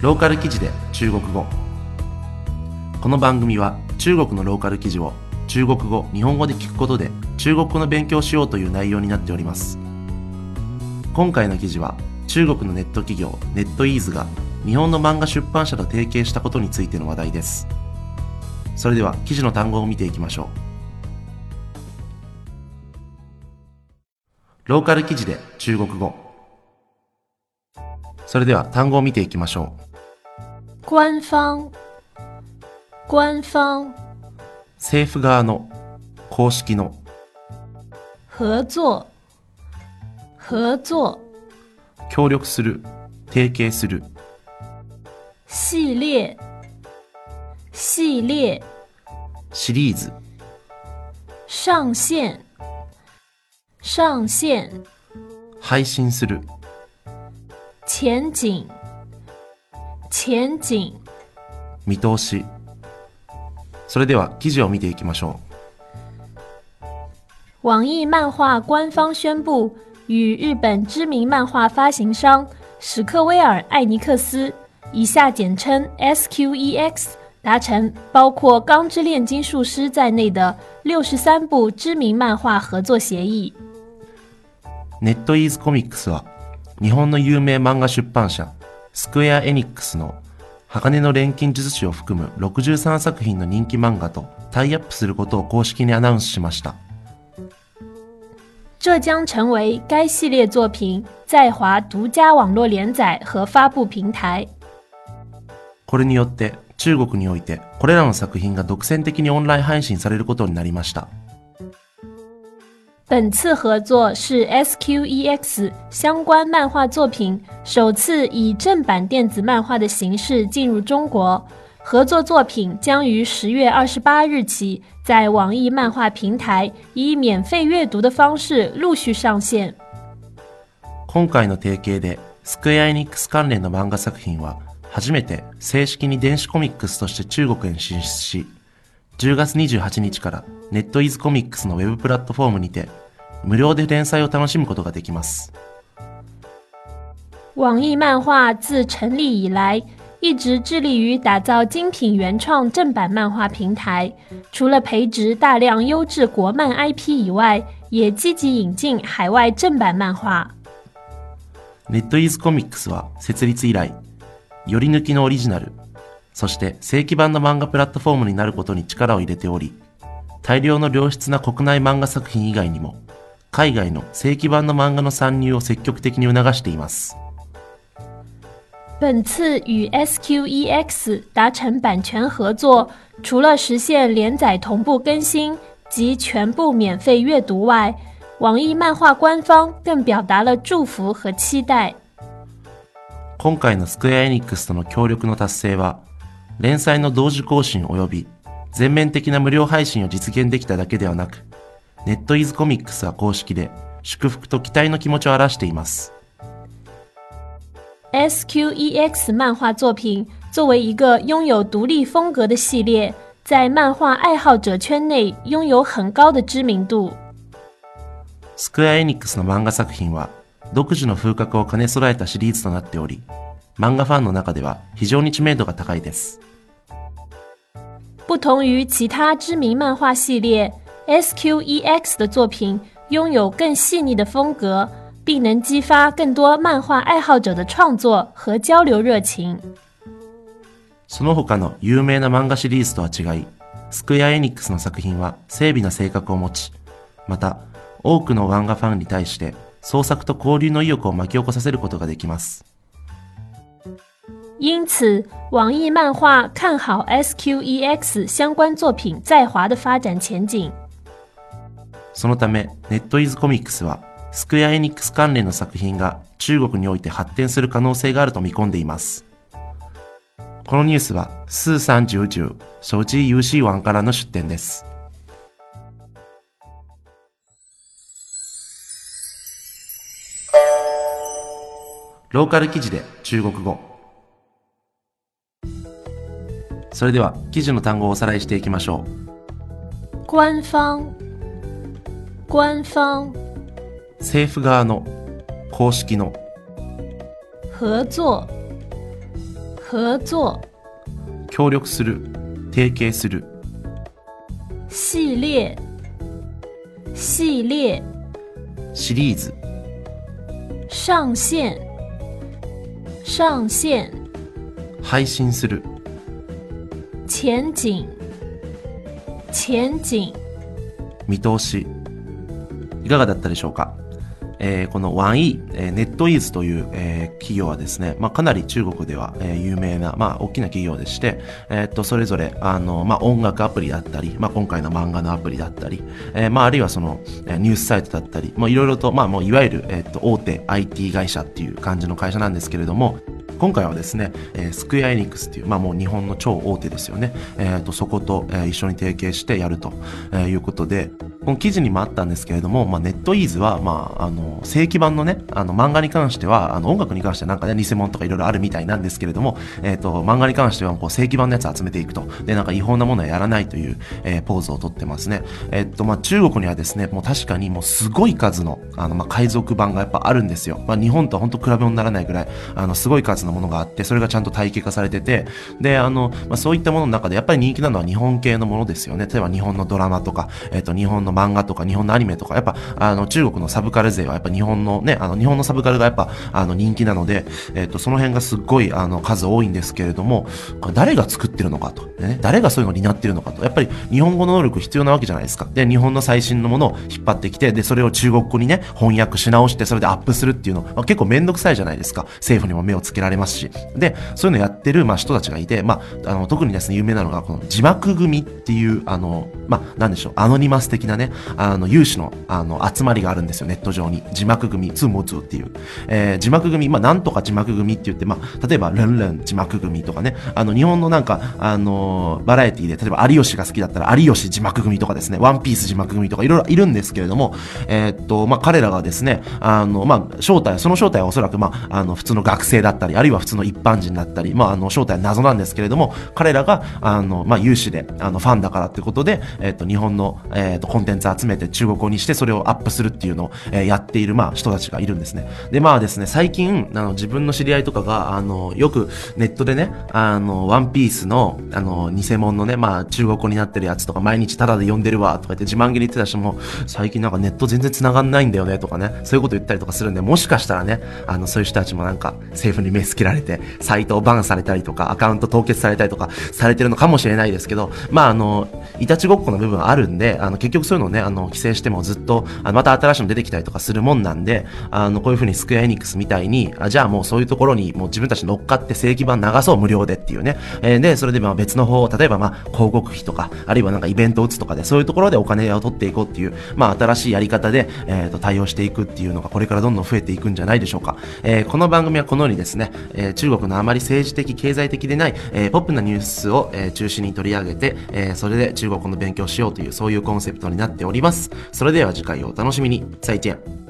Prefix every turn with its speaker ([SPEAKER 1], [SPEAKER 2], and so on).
[SPEAKER 1] ローカル記事で中国語。この番組は中国のローカル記事を中国語日本語で聞くことで中国語の勉強をしようという内容になっております。今回の記事は中国のネット企業ネットイーズが日本の漫画出版社と提携したことについての話題です。それでは記事の単語を見ていきましょう。ローカル記事で中国語。それでは単語を見ていきましょう。
[SPEAKER 2] 官方，官方
[SPEAKER 1] 政府側の公式の
[SPEAKER 2] 合作，合作。
[SPEAKER 1] 協力する提携する。
[SPEAKER 2] 系列，系列。
[SPEAKER 1] シリーズ。
[SPEAKER 2] 上线，上线
[SPEAKER 1] 配信する。
[SPEAKER 2] 前景，前景。
[SPEAKER 1] 見通し。それでは記事を見ていきましょ
[SPEAKER 2] 网易漫画官方宣布与日本知名漫画发行商史克威尔艾尼克斯（以下简称 SQEX） 达成包括《钢之炼金术师》在内的六十三部知名漫画合作协议。
[SPEAKER 1] うネットイーズコミックスは日本の有名漫画出版社スクエア・エニックスの鋼の錬金術師を含む63作品の人気漫画とタイアップすることを公式にアナウンスしました
[SPEAKER 2] 这将成为该系列作品在华独家网络连载和发布平台。
[SPEAKER 1] これによって中国においてこれらの作品が独占的にオンライン配信されることになりました
[SPEAKER 2] 本次合作是 SQEX 相关漫画作品首次以正版电子漫画的形式进入中国。合作作品将于十月二十八日起在网易漫画平台以免费阅读的方式陆续上线。
[SPEAKER 1] 今回の提携でスクエア・エニックス関連の漫画作品は初めて正式に電子コミックスとして中国に進出し10月28日から ネットイズコミックスのウェブプラットフォームにて無料で連載を楽しむことができます
[SPEAKER 2] 网易漫画自成立以来，一直致力于打造精品原创正版漫画平台。除了培植大量优质国漫 IP 以外，也积极引进海外正版漫画。
[SPEAKER 1] ネットイズコミックスは設立以来より抜きのオリジナルそして正規版の漫画プラットフォームになることに力を入れており大量の良質な国内漫画作品以外にも海外の正規版の漫画の参入を積極的に促しています
[SPEAKER 2] 本次与 SQEX 达成版权合作，除了实现连载同步更新及全部免费阅读外，网易漫画官方更表达了祝福和期待。
[SPEAKER 1] 今回のスクエア・エニックスとの協力の達成は連載の同時更新及び全面的な無料配信を実現できただけではなくネットイズコミックスは公式で祝福と期待の気持ちを表しています
[SPEAKER 2] SQEX 漫画作品作为一个拥有独立风格的系列，在漫画爱好者圈内拥有很高的知名度。
[SPEAKER 1] スクエア・エニックスの漫画作品は独自の風格を兼ね備えたシリーズとなっており漫画ファンの中では非常に知名度が高いです
[SPEAKER 2] 不同于其他知名漫画系列，SQEX 的作品拥有更细腻的风格，并能激发更多漫画爱好者的创作和交流热情。
[SPEAKER 1] その他の有名な漫画シリーズとは違いスクエア・エニックスの作品は精微な性格を持ちまた多くの漫画ファンに対して創作と交流の意欲を巻き起こさせることができます
[SPEAKER 2] 因此，网易漫画看好 SQEX 相关作品在华的发展前景。
[SPEAKER 1] そのためネットイズコミックスはスクエア・エニックス関連の作品が中国において発展する可能性があると見込んでいます。このニュースはスーサンジュウジュウ手機 UC1 からの出展です。ローカル記事で中国語。それでは記事の単語をおさらいしていきましょう。
[SPEAKER 2] 官方，官方。
[SPEAKER 1] 政府側の公式の。
[SPEAKER 2] 合作，合作、
[SPEAKER 1] 協力する、提携する、
[SPEAKER 2] 系列、系列、
[SPEAKER 1] シリーズ、
[SPEAKER 2] 上线、上线、
[SPEAKER 1] 配信する、
[SPEAKER 2] 前景、前景、
[SPEAKER 1] 見通し。いかがだったでしょうか？えーこの 1E、えー、ネットイーズという、えー企業はですね、まあ、かなり中国では、えー有名な、まあ、大きな企業でして、えーっと、それぞれ、あの、まあ、音楽アプリだったり、まあ、今回の漫画のアプリだったり、えーまあ、あるいはその、えーニュースサイトだったり、まあ、いろいろと、まあ、もういわゆる、えーっと、大手 IT 会社っていう感じの会社なんですけれども、今回はですね、えースクエアエニックスっていう、まあもう日本の超大手ですよね。えーと、そこと、えー一緒に提携してやると、えーいうことで、この記事にもあったんですけれども、まあネットイーズは、まあ、あの、正規版のね、あの、漫画に関しては、あの、音楽に関してはなんかね、偽物とかいろいろあるみたいなんですけれども、えっ、と、漫画に関しては、こう、正規版のやつ集めていくと。で、なんか違法なものはやらないという、えーポーズをとってますね。えっ、と、まあ中国にはですね、もう確かにもうすごい数の、あの、まあ海賊版がやっぱあるんですよ。まあ日本とは本当比べ物にならないぐらい、あの、すごい数のものがあって、それがちゃんと体系化されてて、で、あの、まあそういったものの中でやっぱり人気なのは日本系のものですよね。例えば日本のドラマとか、えっ、と、日本の漫画とか、日本のアニメとか、やっぱ、あの、中国のサブカル勢はやっぱ日本のね、あの、日本のサブカルがやっぱ、あの、人気なので、えっ、と、その辺がすっごい、あの、数多いんですけれども、誰が作ってるのかと。ね、誰がそういうのを担ってるのかと。やっぱり日本語の能力必要なわけじゃないですか。で、日本の最新のものを引っ張ってきて、で、それを中国語にね、翻訳し直して、それでアップするっていうの、まあ、結構めんどくさいじゃないですか。政府にも目をつけられますし。で、そういうのやってる、まあ、人たちがいて、まあ、あの、特にですね、有名なのが、この字幕組っていう、あの、まあ、なんでしょう、アノニマス的なね、あの、有志の、あの、集まりがあるんですよ、ネット上に。字幕組、ツーモツーっていう。えー字幕組、まあ、なんとか字幕組って言って、まあ、例えば、ルンルン字幕組とかね、あの、日本のなんか、あのバラエティで、例えば、有吉が好きだったら、有吉字幕組とかですね、ワンピース字幕組とか、いろいろいるんですけれども、えーっと、まあ、彼らがですね、あの、まあ、正体、その正体はおそらく、まあ、あの、普通の学生だったり、あるいは普通の一般人だったり、まあ、あの、正体は謎なんですけれども、彼らが、あの、まあ、有志で、あの、ファンだからってことで、えーと、日本の、えーと、コンテンツ集めて中国語にして、それをアップするっていうのを、えーやっている、まあ、人たちがいるんですね。で、まあですね、最近、あの、自分の知り合いとかが、あの、よくネットでね、あの、ワンピースの、あの、偽物のね、まあ、中国語になってるやつとか、毎日タダで読んでるわ、とか言って自慢げに言ってた人も、最近なんかネット全然繋がんないんだよね、とかね、そういうこと言ったりとかするんで、もしかしたらね、あの、そういう人たちもなんか、政府に目つけられて、サイトをバンされたりとか、アカウント凍結されたりとか、されてるのかもしれないですけど、まあ、あの、いたちごっこの部分あるんで、あの、結局そういうのをね、あの、規制してもずっと、あのまた新しいの出てきたりとかするもんなんで、あの、こういうふうにスクエアエニックスみたいに、あじゃあもうそういうところにもう自分たち乗っかって正規版流そう無料でっていうね。えーで、それでまあ別の方、例えばまあ広告費とか、あるいはなんかイベントを打つとかで、そういうところでお金を取っていこうっていう、まあ新しいやり方で、えーと、対応していくっていうのがこれからどんどん増えていくんじゃないでしょうか。えーこの番組はこのようにですね、えー中国のあまり政治的、経済的でない、えーポップなニュースを、えー中心に取り上げて、えーそれで中国の勉強しようという、そういうコンセプトになっております。それでは次回をお楽しみに。再见。